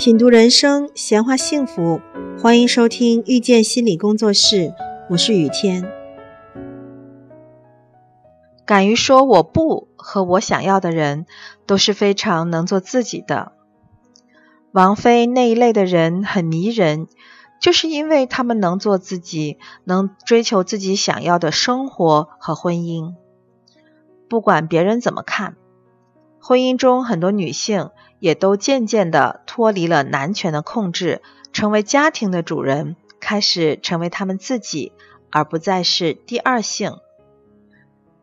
品读人生，闲话幸福，欢迎收听遇见心理工作室，我是雨天。敢于说我不和我想要的人，都是非常能做自己的。王菲那一类的人很迷人，就是因为他们能做自己，能追求自己想要的生活和婚姻，不管别人怎么看。婚姻中很多女性也都渐渐的脱离了男权的控制，成为家庭的主人，开始成为他们自己，而不再是第二性。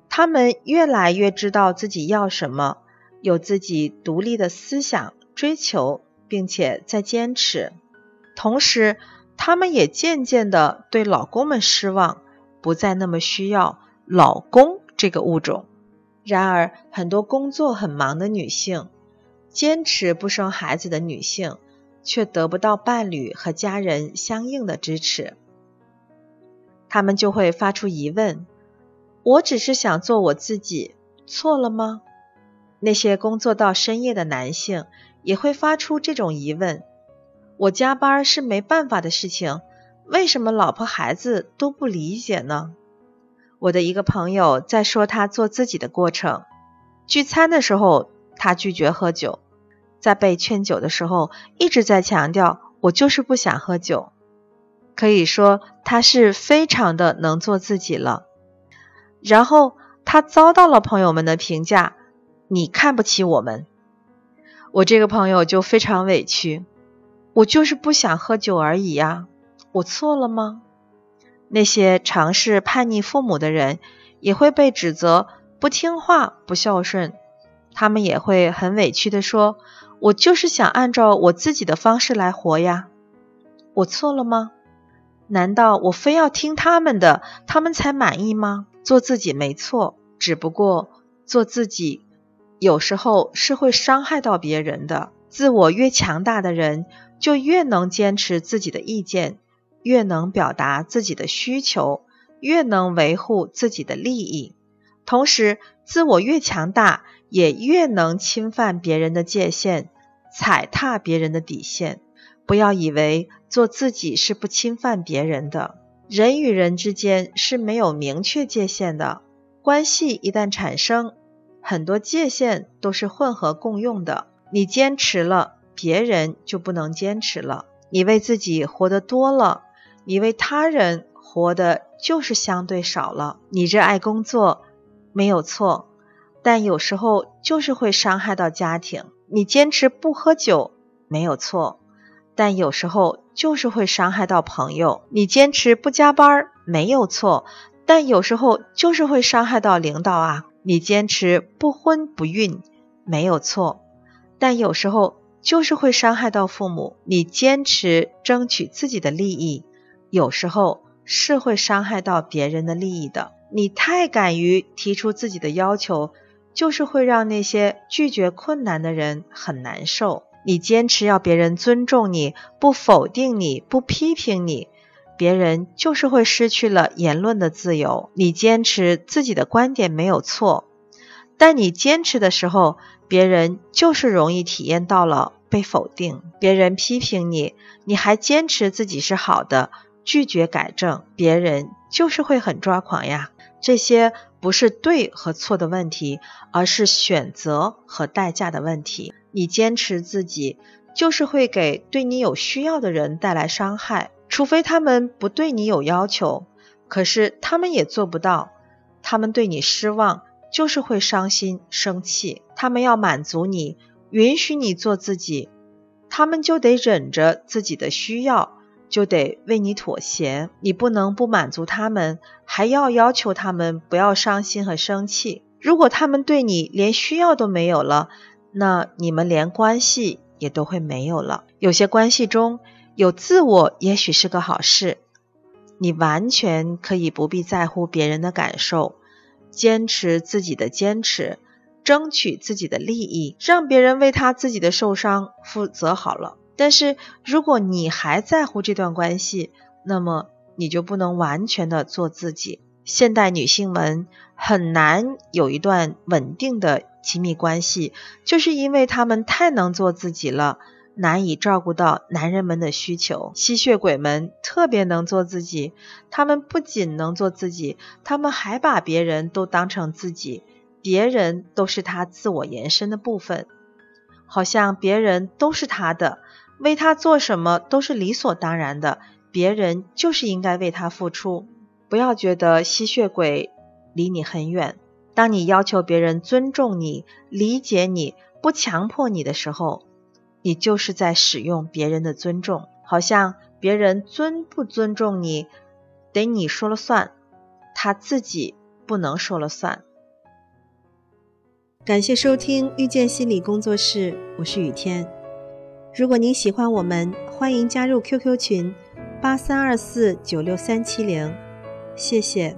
他们越来越知道自己要什么，有自己独立的思想追求，并且在坚持。同时，他们也渐渐的对老公们失望，不再那么需要老公这个物种。然而，很多工作很忙的女性，坚持不生孩子的女性，却得不到伴侣和家人相应的支持。他们就会发出疑问：我只是想做我自己，错了吗？那些工作到深夜的男性也会发出这种疑问：我加班是没办法的事情，为什么老婆孩子都不理解呢？我的一个朋友在说他做自己的过程。聚餐的时候，他拒绝喝酒，在被劝酒的时候，一直在强调我就是不想喝酒。可以说他是非常的能做自己了。然后他遭到了朋友们的评价：你看不起我们。我这个朋友就非常委屈，我就是不想喝酒而已呀，我错了吗？那些尝试叛逆父母的人，也会被指责不听话、不孝顺。他们也会很委屈的说：“我就是想按照我自己的方式来活呀，我错了吗？难道我非要听他们的，他们才满意吗？做自己没错，只不过做自己有时候是会伤害到别人的。自我越强大的人，就越能坚持自己的意见。”越能表达自己的需求，越能维护自己的利益。同时，自我越强大，也越能侵犯别人的界限，踩踏别人的底线。不要以为做自己是不侵犯别人的。人与人之间是没有明确界限的，关系一旦产生，很多界限都是混合共用的。你坚持了，别人就不能坚持了。你为自己活得多了。你为他人活的就是相对少了。你热爱工作没有错，但有时候就是会伤害到家庭。你坚持不喝酒没有错，但有时候就是会伤害到朋友。你坚持不加班没有错，但有时候就是会伤害到领导啊。你坚持不婚不孕没有错，但有时候就是会伤害到父母。你坚持争取自己的利益。有时候是会伤害到别人的利益的。你太敢于提出自己的要求，就是会让那些拒绝困难的人很难受。你坚持要别人尊重你，不否定你，不批评你，别人就是会失去了言论的自由。你坚持自己的观点没有错，但你坚持的时候，别人就是容易体验到了被否定。别人批评你，你还坚持自己是好的。拒绝改正，别人就是会很抓狂呀。这些不是对和错的问题，而是选择和代价的问题。你坚持自己，就是会给对你有需要的人带来伤害，除非他们不对你有要求，可是他们也做不到。他们对你失望，就是会伤心生气。他们要满足你，允许你做自己，他们就得忍着自己的需要。就得为你妥协，你不能不满足他们，还要要求他们不要伤心和生气。如果他们对你连需要都没有了，那你们连关系也都会没有了。有些关系中有自我，也许是个好事。你完全可以不必在乎别人的感受，坚持自己的坚持，争取自己的利益，让别人为他自己的受伤负责好了。但是，如果你还在乎这段关系，那么你就不能完全的做自己。现代女性们很难有一段稳定的亲密关系，就是因为她们太能做自己了，难以照顾到男人们的需求。吸血鬼们特别能做自己，他们不仅能做自己，他们还把别人都当成自己，别人都是他自我延伸的部分，好像别人都是他的，为他做什么都是理所当然的，别人就是应该为他付出。不要觉得吸血鬼离你很远。当你要求别人尊重你、理解你、不强迫你的时候，你就是在使用别人的尊重，好像别人尊不尊重你，得你说了算，他自己不能说了算。感谢收听遇见心理工作室，我是雨天。如果您喜欢我们，欢迎加入 QQ 群八三二四九六三七零，谢谢。